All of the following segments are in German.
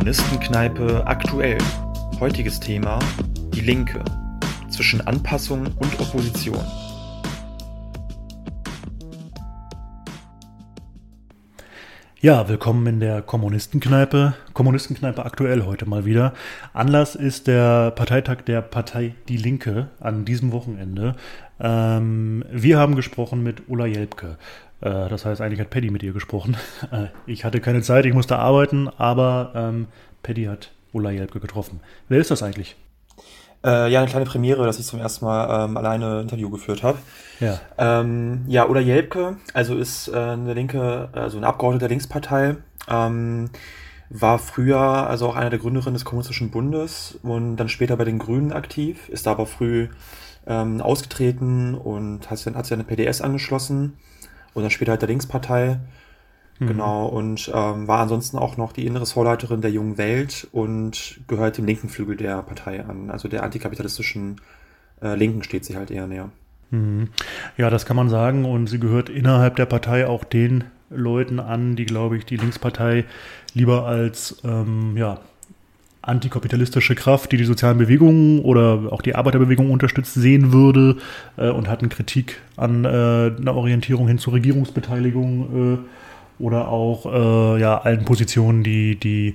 Kommunistenkneipe aktuell. Heutiges Thema: Die Linke. Zwischen Anpassung und Opposition. Ja, willkommen in der Kommunistenkneipe. Kommunistenkneipe aktuell heute mal wieder. Anlass ist der Parteitag der Partei Die Linke an diesem Wochenende. Ähm, wir haben gesprochen mit Ulla Jelpke. Äh, das heißt, eigentlich hat Paddy mit ihr gesprochen. Äh, ich hatte keine Zeit, ich musste arbeiten, aber ähm, Paddy hat Ulla Jelpke getroffen. Wer ist das eigentlich? Äh, ja, eine kleine Premiere, dass ich zum ersten Mal ähm, alleine ein Interview geführt habe. Ja. Ähm, ja, Ulla Jelpke, also ist äh, eine linke, also eine Abgeordnete der Linkspartei, ähm, war früher also auch einer der Gründerinnen des Kommunistischen Bundes und dann später bei den Grünen aktiv, ist da aber früh ähm, ausgetreten und hat, hat sich an der PDS angeschlossen und dann später halt der Linkspartei. Mhm. Genau, und ähm, war ansonsten auch noch die innere Vorleiterin der Jungen Welt und gehört dem linken Flügel der Partei an. Also der antikapitalistischen äh, Linken steht sie halt eher näher. Mhm. Ja, das kann man sagen. Und sie gehört innerhalb der Partei auch den Leuten an, die, glaube ich, die Linkspartei lieber als ähm, ja, antikapitalistische Kraft, die die sozialen Bewegungen oder auch die Arbeiterbewegung unterstützt, sehen würde äh, und hatten Kritik an äh, einer Orientierung hin zur Regierungsbeteiligung äh, oder auch äh, ja, allen Positionen, die die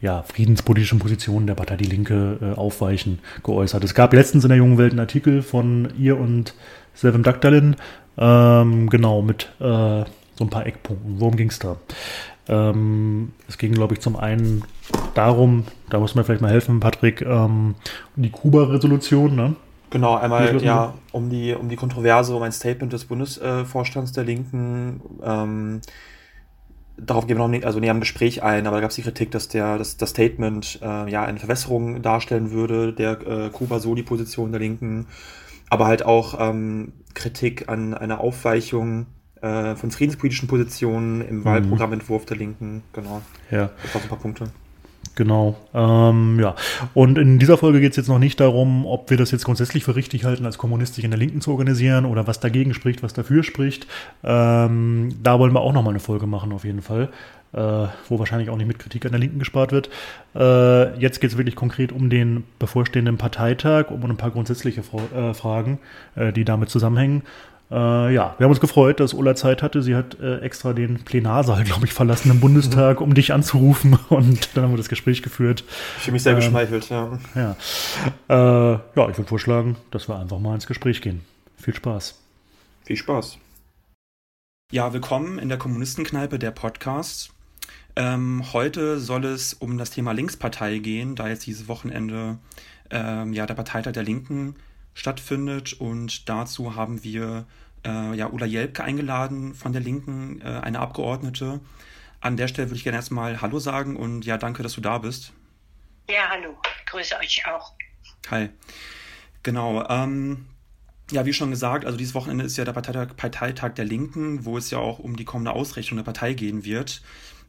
ja, friedenspolitischen Positionen der Partei Die Linke äh, aufweichen, geäußert. Es gab letztens in der Jungen Welt einen Artikel von ihr und Sevim Dagdalin, ähm, genau, mit äh, so ein paar Eckpunkten. Worum ging es da? Ähm, es ging, glaube ich, zum einen darum, da muss man vielleicht mal helfen, Patrick, ähm, um die Kuba-Resolution, ne? Genau, einmal ja um die um die Kontroverse um ein Statement des Bundesvorstands der Linken. Ähm, darauf gehen wir noch nicht, also näher im Gespräch ein, aber da gab es die Kritik, dass der dass das Statement äh, ja eine Verwässerung darstellen würde der äh, Kuba-Soli-Position der Linken, aber halt auch ähm, Kritik an einer Aufweichung äh, von friedenspolitischen Positionen im mhm. Wahlprogrammentwurf der Linken. Genau. Ja. Das waren so ein paar Punkte. Genau. Ähm, ja. Und in dieser Folge geht es jetzt noch nicht darum, ob wir das jetzt grundsätzlich für richtig halten, als kommunistisch in der Linken zu organisieren oder was dagegen spricht, was dafür spricht. Ähm, da wollen wir auch nochmal eine Folge machen, auf jeden Fall. Äh, wo wahrscheinlich auch nicht mit Kritik an der Linken gespart wird. Äh, jetzt geht es wirklich konkret um den bevorstehenden Parteitag, um ein paar grundsätzliche Fra äh, Fragen, äh, die damit zusammenhängen. Äh, ja, wir haben uns gefreut, dass Ulla Zeit hatte. Sie hat äh, extra den Plenarsaal, glaube ich, verlassen im Bundestag, um dich anzurufen. Und dann haben wir das Gespräch geführt. Ich fühle mich sehr ähm, geschmeichelt, ja. Ja, äh, ja ich würde vorschlagen, dass wir einfach mal ins Gespräch gehen. Viel Spaß. Viel Spaß. Ja, willkommen in der Kommunistenkneipe, der Podcast. Ähm, heute soll es um das Thema Linkspartei gehen, da jetzt dieses Wochenende ähm, ja, der Parteitag der Linken stattfindet. Und dazu haben wir äh, ja, Ulla Jelpke eingeladen von der Linken, äh, eine Abgeordnete. An der Stelle würde ich gerne erstmal Hallo sagen und ja, danke, dass du da bist. Ja, hallo, grüße euch auch. Hi. Genau. Ähm, ja, wie schon gesagt, also dieses Wochenende ist ja der Parteitag, Parteitag der Linken, wo es ja auch um die kommende Ausrichtung der Partei gehen wird.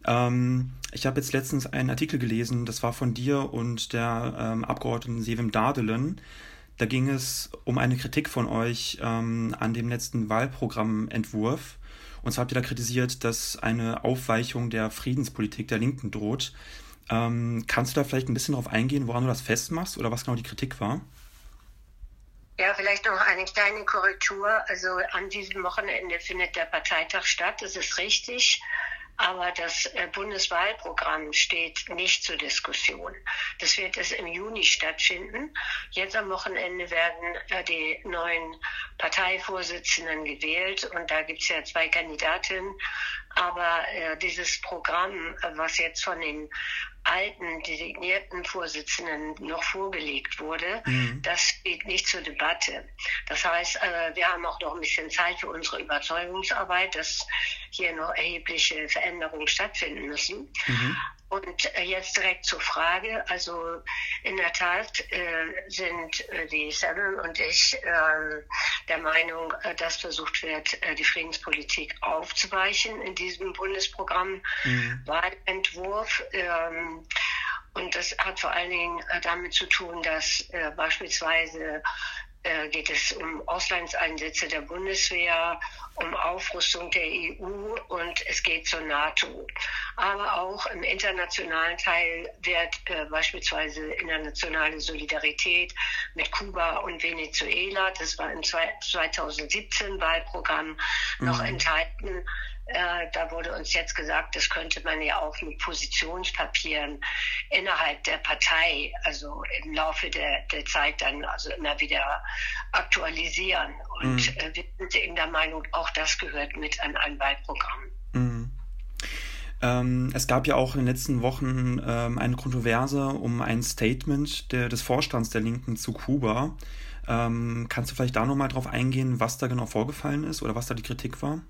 Ähm, ich habe jetzt letztens einen Artikel gelesen, das war von dir und der ähm, Abgeordneten Sevim Dardelen. Da ging es um eine Kritik von euch ähm, an dem letzten Wahlprogrammentwurf. Und zwar habt ihr da kritisiert, dass eine Aufweichung der Friedenspolitik der Linken droht. Ähm, kannst du da vielleicht ein bisschen darauf eingehen, woran du das festmachst oder was genau die Kritik war? Ja, vielleicht noch eine kleine Korrektur. Also an diesem Wochenende findet der Parteitag statt, das ist richtig aber das äh, Bundeswahlprogramm steht nicht zur Diskussion. Das wird es im Juni stattfinden. Jetzt am Wochenende werden äh, die neuen Parteivorsitzenden gewählt und da gibt es ja zwei Kandidatinnen. Aber äh, dieses Programm, was jetzt von den alten designierten Vorsitzenden noch vorgelegt wurde, mhm. das steht nicht zur Debatte. Das heißt, äh, wir haben auch noch ein bisschen Zeit für unsere Überzeugungsarbeit, dass hier noch erhebliche Veränderungen stattfinden müssen. Mhm. Und äh, jetzt direkt zur Frage. Also in der Tat äh, sind äh, die Seven und ich äh, der Meinung, äh, dass versucht wird, die Friedenspolitik aufzuweichen in diesem Bundesprogramm mhm. Wahlentwurf. Ähm, und das hat vor allen Dingen damit zu tun, dass beispielsweise geht es um Auslandseinsätze der Bundeswehr, um Aufrüstung der EU und es geht zur NATO. aber auch im internationalen Teil wird äh, beispielsweise internationale Solidarität mit Kuba und Venezuela, das war im 2017 Wahlprogramm noch mhm. enthalten. Äh, da wurde uns jetzt gesagt, das könnte man ja auch mit Positionspapieren innerhalb der Partei, also im Laufe der, der Zeit dann also immer wieder aktualisieren. Und mhm. äh, wir sind eben der Meinung, auch das gehört mit an ein Wahlprogramm. Mhm. Ähm, es gab ja auch in den letzten Wochen ähm, eine Kontroverse um ein Statement der, des Vorstands der Linken zu Kuba. Ähm, kannst du vielleicht da nochmal drauf eingehen, was da genau vorgefallen ist oder was da die Kritik war?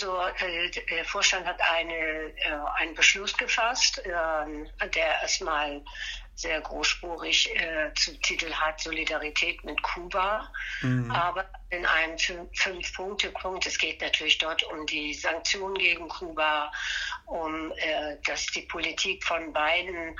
Also äh, der Vorstand hat eine, äh, einen Beschluss gefasst, äh, der erstmal sehr großspurig äh, zum Titel hat Solidarität mit Kuba, mhm. aber in einem Fünf-Punkte-Punkt. Es geht natürlich dort um die Sanktionen gegen Kuba, um äh, dass die Politik von Biden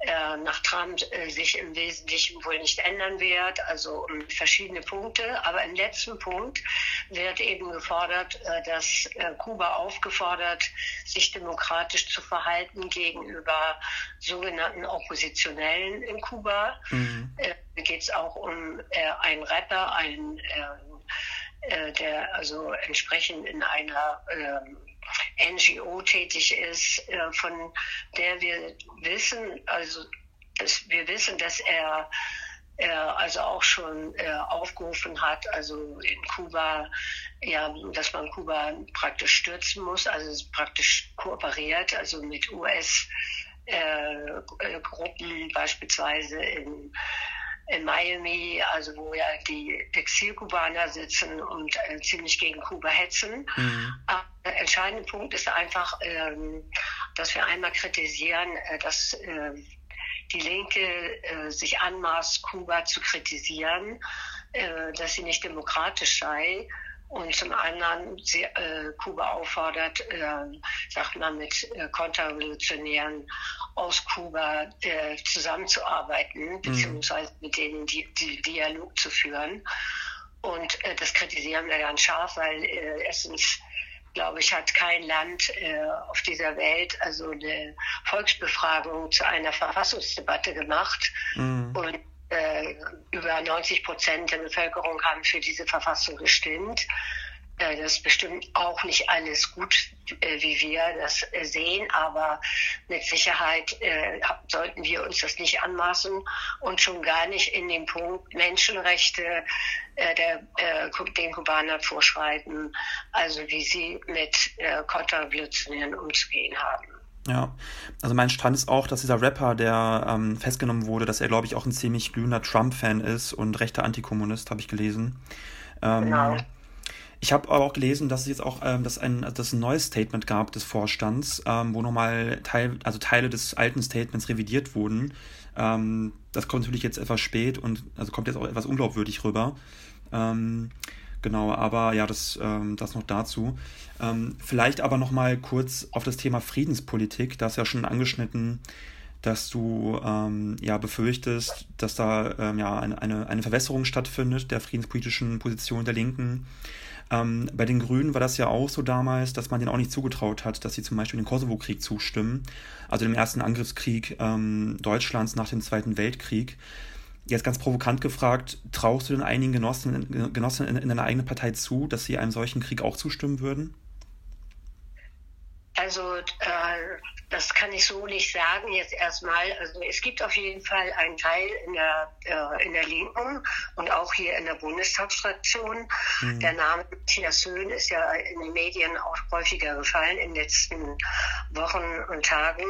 äh, nach Trump äh, sich im Wesentlichen wohl nicht ändern wird, also um verschiedene Punkte. Aber im letzten Punkt wird eben gefordert, äh, dass äh, Kuba aufgefordert, sich demokratisch zu verhalten gegenüber sogenannten Oppositionellen in Kuba. Mhm. Äh, geht es auch um einen Rapper, einen äh, der also entsprechend in einer äh, NGO tätig ist, äh, von der wir wissen, also dass wir wissen, dass er er also auch schon äh, aufgerufen hat, also in Kuba, ja, dass man Kuba praktisch stürzen muss, also praktisch kooperiert, also mit US-Gruppen äh, beispielsweise in in Miami, also wo ja die Exilkubaner sitzen und äh, ziemlich gegen Kuba hetzen. Mhm. Der entscheidende Punkt ist einfach, ähm, dass wir einmal kritisieren, äh, dass äh, die Linke äh, sich anmaßt, Kuba zu kritisieren, äh, dass sie nicht demokratisch sei und zum anderen sie, äh, Kuba auffordert, äh, sagt man, mit äh, Konterrevolutionären aus Kuba äh, zusammenzuarbeiten, mhm. beziehungsweise mit denen die, die Dialog zu führen. Und äh, das kritisieren wir ganz scharf, weil äh, erstens glaube ich, hat kein Land äh, auf dieser Welt also eine Volksbefragung zu einer Verfassungsdebatte gemacht. Mhm. Und äh, über 90 Prozent der Bevölkerung haben für diese Verfassung gestimmt. Äh, das ist bestimmt auch nicht alles gut, äh, wie wir das äh, sehen, aber mit Sicherheit sollten wir uns das nicht anmaßen und schon gar nicht in dem Punkt Menschenrechte der, den Kubanern vorschreiben, also wie sie mit Konterrevolutionären umzugehen haben. Ja, also mein Stand ist auch, dass dieser Rapper, der ähm, festgenommen wurde, dass er, glaube ich, auch ein ziemlich glühender Trump-Fan ist und rechter Antikommunist, habe ich gelesen. Ähm, genau. Ich habe aber auch gelesen, dass es jetzt auch ähm, dass ein, dass ein neues Statement gab des Vorstands, ähm, wo nochmal Teil, also Teile des alten Statements revidiert wurden. Ähm, das kommt natürlich jetzt etwas spät und also kommt jetzt auch etwas unglaubwürdig rüber. Ähm, genau, aber ja, das, ähm, das noch dazu. Ähm, vielleicht aber nochmal kurz auf das Thema Friedenspolitik. Da ist ja schon angeschnitten, dass du ähm, ja befürchtest, dass da ähm, ja eine, eine, eine Verwässerung stattfindet der friedenspolitischen Position der Linken. Ähm, bei den Grünen war das ja auch so damals, dass man denen auch nicht zugetraut hat, dass sie zum Beispiel den Kosovo-Krieg zustimmen, also dem ersten Angriffskrieg ähm, Deutschlands nach dem Zweiten Weltkrieg. Jetzt ganz provokant gefragt, traust du den einigen Genossen, Genossen in, in deiner eigenen Partei zu, dass sie einem solchen Krieg auch zustimmen würden? Also äh, das kann ich so nicht sagen jetzt erstmal. Also es gibt auf jeden Fall einen Teil in der, äh, in der Linken und auch hier in der Bundestagsfraktion. Mhm. Der Name Matthias Höhn ist ja in den Medien auch häufiger gefallen in den letzten Wochen und Tagen.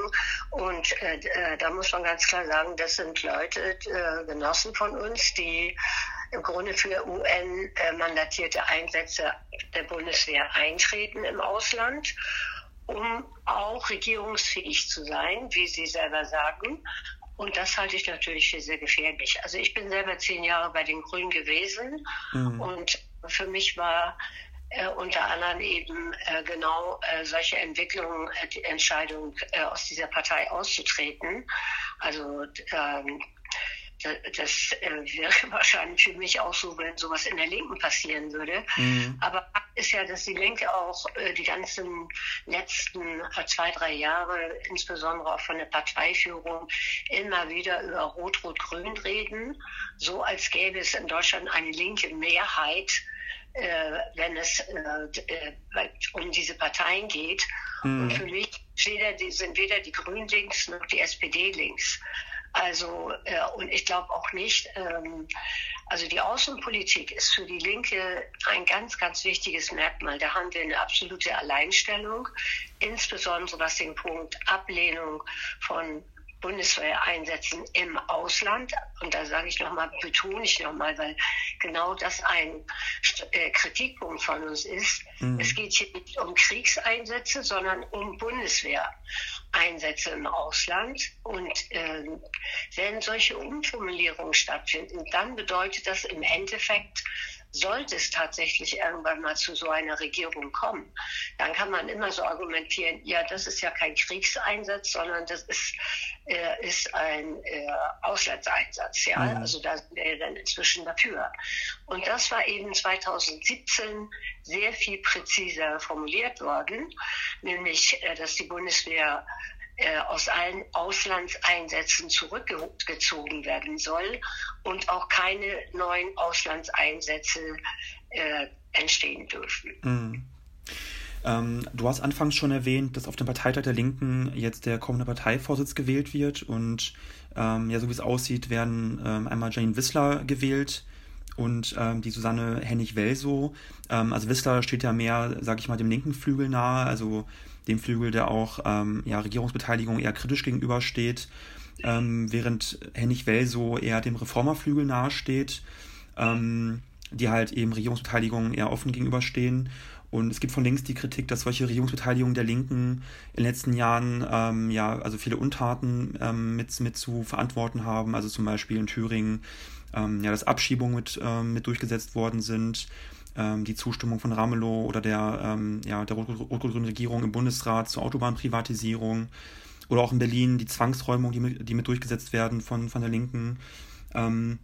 Und äh, äh da muss man ganz klar sagen, das sind Leute, äh, Genossen von uns, die im Grunde für UN-mandatierte äh, Einsätze der Bundeswehr eintreten im Ausland um auch regierungsfähig zu sein, wie Sie selber sagen. Und das halte ich natürlich für sehr gefährlich. Also ich bin selber zehn Jahre bei den Grünen gewesen mhm. und für mich war äh, unter anderem eben äh, genau äh, solche Entwicklungen, äh, die Entscheidung äh, aus dieser Partei auszutreten. Also ähm, das äh, wäre wahrscheinlich für mich auch so, wenn sowas in der Linken passieren würde. Mhm. Aber ist ja, dass die Linke auch äh, die ganzen letzten zwei, drei Jahre, insbesondere auch von der Parteiführung, immer wieder über Rot-Rot-Grün reden, so als gäbe es in Deutschland eine linke Mehrheit, äh, wenn es um diese Parteien geht. Mhm. Und für mich sind weder die Grünen links noch die SPD links. Also, äh, und ich glaube auch nicht, ähm, also die Außenpolitik ist für die Linke ein ganz, ganz wichtiges Merkmal. Da haben wir eine absolute Alleinstellung, insbesondere was den Punkt Ablehnung von Bundeswehr einsetzen im Ausland. Und da sage ich nochmal, betone ich nochmal, weil genau das ein äh, Kritikpunkt von uns ist. Mhm. Es geht hier nicht um Kriegseinsätze, sondern um Bundeswehreinsätze im Ausland. Und äh, wenn solche Umformulierungen stattfinden, dann bedeutet das im Endeffekt, sollte es tatsächlich irgendwann mal zu so einer Regierung kommen, dann kann man immer so argumentieren, ja, das ist ja kein Kriegseinsatz, sondern das ist, äh, ist ein äh, Auslandseinsatz. Ja? Mhm. Also da sind wir dann inzwischen dafür. Und das war eben 2017 sehr viel präziser formuliert worden, nämlich, äh, dass die Bundeswehr äh, aus allen Auslandseinsätzen zurückgezogen werden soll und auch keine neuen Auslandseinsätze äh, entstehen dürfen. Mhm. Ähm, du hast anfangs schon erwähnt, dass auf dem Parteitag der Linken jetzt der kommende Parteivorsitz gewählt wird und ähm, ja, so wie es aussieht, werden ähm, einmal Janine Wissler gewählt und ähm, die Susanne Hennig-Welso. Ähm, also Wissler steht ja mehr, sag ich mal, dem linken Flügel nahe, also dem Flügel, der auch ähm, ja, Regierungsbeteiligung eher kritisch gegenübersteht, ähm, während Hennig Welso eher dem Reformerflügel nahesteht, ähm, die halt eben Regierungsbeteiligung eher offen gegenüberstehen. Und es gibt von links die Kritik, dass solche Regierungsbeteiligungen der Linken in den letzten Jahren ähm, ja also viele Untaten ähm, mit, mit zu verantworten haben. Also zum Beispiel in Thüringen ähm, ja, dass Abschiebungen mit, ähm, mit durchgesetzt worden sind ähm, die Zustimmung von Ramelow oder der, ähm, ja, der rot-grünen Regierung im Bundesrat zur Autobahnprivatisierung oder auch in Berlin die Zwangsräumung, die mit, die mit durchgesetzt werden von, von der Linken. Ähm,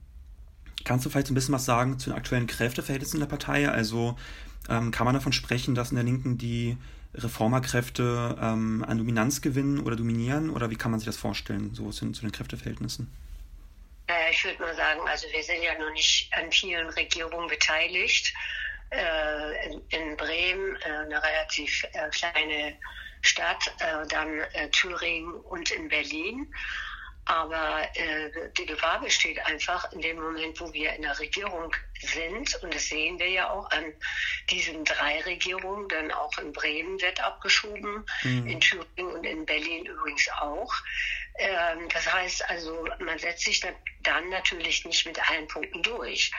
kannst du vielleicht so ein bisschen was sagen zu den aktuellen Kräfteverhältnissen der Partei? Also ähm, kann man davon sprechen, dass in der Linken die Reformerkräfte ähm, an Dominanz gewinnen oder dominieren? Oder wie kann man sich das vorstellen, so zu den Kräfteverhältnissen? Äh, ich würde mal sagen, also wir sind ja noch nicht an vielen Regierungen beteiligt. Äh, in, in, Bremen äh, eine relativ äh, kleine Stadt, äh, dann äh, Thüringen und in Berlin. Aber die Gefahr besteht einfach in dem Moment, wo wir in der Regierung sind, und das sehen wir ja auch an diesen drei Regierungen, denn auch in Bremen wird abgeschoben, mhm. in Thüringen und in Berlin übrigens auch. Ähm, das heißt also, man setzt sich dann natürlich nicht mit allen Punkten durch.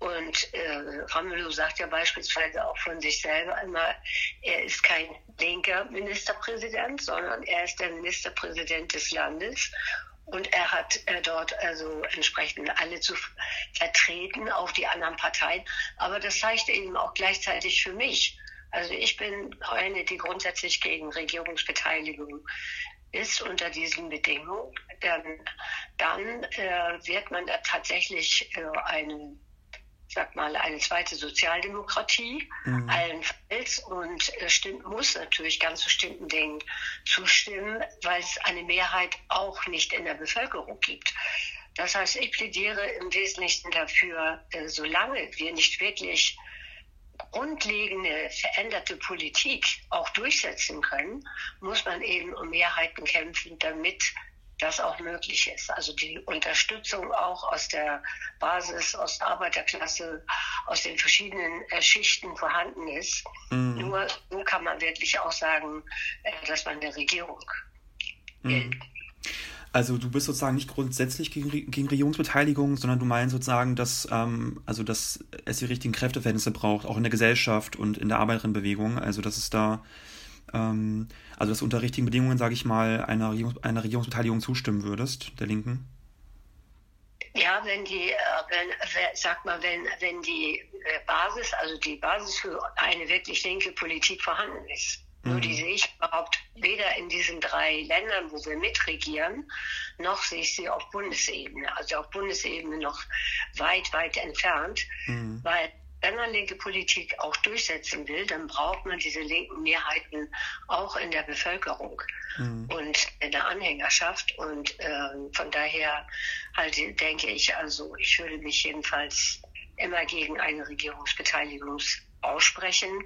Und äh, Ramelow sagt ja beispielsweise auch von sich selber immer, er ist kein linker Ministerpräsident, sondern er ist der Ministerpräsident des Landes. Und er hat äh, dort also entsprechend alle zu vertreten, auch die anderen Parteien. Aber das zeigt eben auch gleichzeitig für mich. Also ich bin eine, die grundsätzlich gegen Regierungsbeteiligung ist unter diesen Bedingungen, dann, dann äh, wird man tatsächlich äh, eine, sag mal, eine zweite Sozialdemokratie mhm. allenfalls und äh, stimmt, muss natürlich ganz bestimmten Dingen zustimmen, weil es eine Mehrheit auch nicht in der Bevölkerung gibt. Das heißt, ich plädiere im Wesentlichen dafür, äh, solange wir nicht wirklich grundlegende veränderte Politik auch durchsetzen können, muss man eben um Mehrheiten kämpfen, damit das auch möglich ist. Also die Unterstützung auch aus der Basis, aus der Arbeiterklasse, aus den verschiedenen äh, Schichten vorhanden ist. Mhm. Nur so kann man wirklich auch sagen, äh, dass man der Regierung mhm. Also du bist sozusagen nicht grundsätzlich gegen, gegen Regierungsbeteiligung, sondern du meinst sozusagen, dass, ähm, also dass es die richtigen Kräfteverhältnisse braucht, auch in der Gesellschaft und in der Arbeiterinnenbewegung. Also dass es da, ähm, also dass du unter richtigen Bedingungen, sage ich mal, einer, Regierungs einer Regierungsbeteiligung zustimmen würdest, der Linken. Ja, wenn die, äh, wenn, sag mal, wenn, wenn die äh, Basis, also die Basis für eine wirklich linke Politik vorhanden ist. Mhm. Nur die sehe ich überhaupt weder in diesen drei Ländern, wo wir mitregieren, noch sehe ich sie auf Bundesebene. Also auf Bundesebene noch weit, weit entfernt, mhm. weil wenn man linke Politik auch durchsetzen will, dann braucht man diese linken Mehrheiten auch in der Bevölkerung mhm. und in der Anhängerschaft. Und äh, von daher halt denke ich, also ich würde mich jedenfalls immer gegen eine Regierungsbeteiligung aussprechen,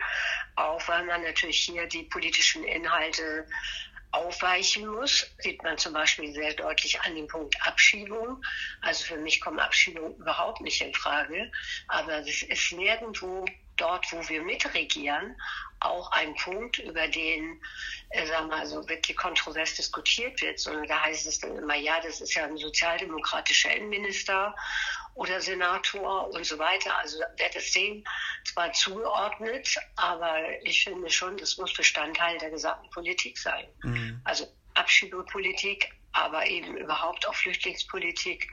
auch weil man natürlich hier die politischen Inhalte aufweichen muss, sieht man zum Beispiel sehr deutlich an dem Punkt Abschiebung. Also für mich kommen Abschiebungen überhaupt nicht in Frage, aber es ist nirgendwo dort, wo wir mitregieren, auch ein Punkt, über den, äh, sagen wir mal, so wirklich kontrovers diskutiert wird, sondern da heißt es dann immer, ja, das ist ja ein sozialdemokratischer Innenminister oder Senator und so weiter. Also wird es dem zwar zugeordnet, aber ich finde schon, das muss Bestandteil der gesamten Politik sein. Mhm. Also Abschiebepolitik, aber eben überhaupt auch Flüchtlingspolitik,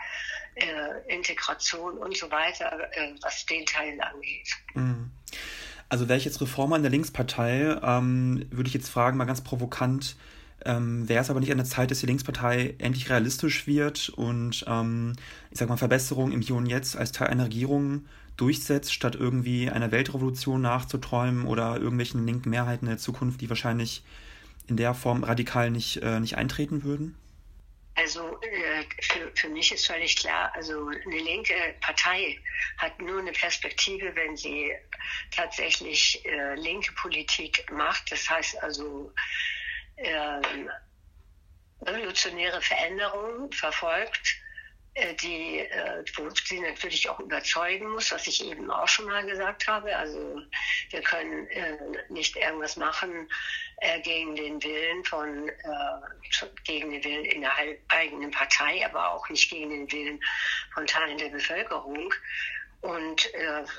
äh, Integration und so weiter, äh, was den Teil angeht. Mhm. Also wäre ich jetzt Reformer in der Linkspartei, ähm, würde ich jetzt fragen, mal ganz provokant, ähm, wäre es aber nicht an der Zeit, dass die Linkspartei endlich realistisch wird und ähm, ich sag mal Verbesserungen im Hier und Jetzt als Teil einer Regierung durchsetzt, statt irgendwie einer Weltrevolution nachzuträumen oder irgendwelchen linken Mehrheiten in der Zukunft, die wahrscheinlich in der Form radikal nicht, äh, nicht eintreten würden? Also äh, für, für mich ist völlig klar, also eine linke Partei hat nur eine Perspektive, wenn sie tatsächlich äh, linke Politik macht. Das heißt also äh, revolutionäre Veränderungen verfolgt die, äh, sie natürlich auch überzeugen muss, was ich eben auch schon mal gesagt habe. Also wir können äh, nicht irgendwas machen äh, gegen den Willen von, äh, gegen den Willen in der eigenen Partei, aber auch nicht gegen den Willen von Teilen der Bevölkerung. Und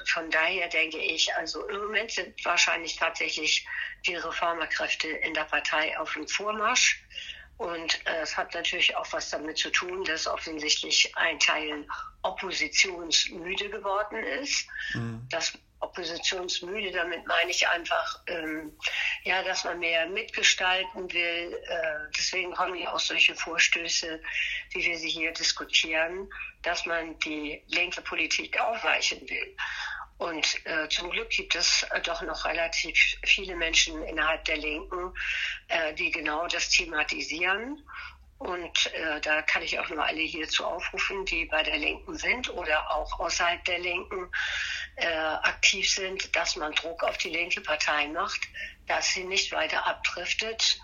von daher denke ich, also im Moment sind wahrscheinlich tatsächlich die Reformerkräfte in der Partei auf dem Vormarsch. Und äh, es hat natürlich auch was damit zu tun, dass offensichtlich ein Teil oppositionsmüde geworden ist. Mhm. Das oppositionsmüde, damit meine ich einfach, ähm, ja, dass man mehr mitgestalten will. Äh, deswegen kommen ja auch solche Vorstöße, wie wir sie hier diskutieren, dass man die linke Politik aufweichen will. Und äh, zum Glück gibt es äh, doch noch relativ viele Menschen innerhalb der Linken, äh, die genau das thematisieren. Und äh, da kann ich auch nur alle hierzu aufrufen, die bei der Linken sind oder auch außerhalb der Linken äh, aktiv sind, dass man Druck auf die linke Partei macht, dass sie nicht weiter abdriftet,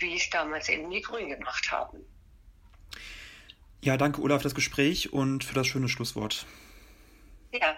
wie es damals eben die Grünen gemacht haben. Ja, danke Olaf für das Gespräch und für das schöne Schlusswort. Ja,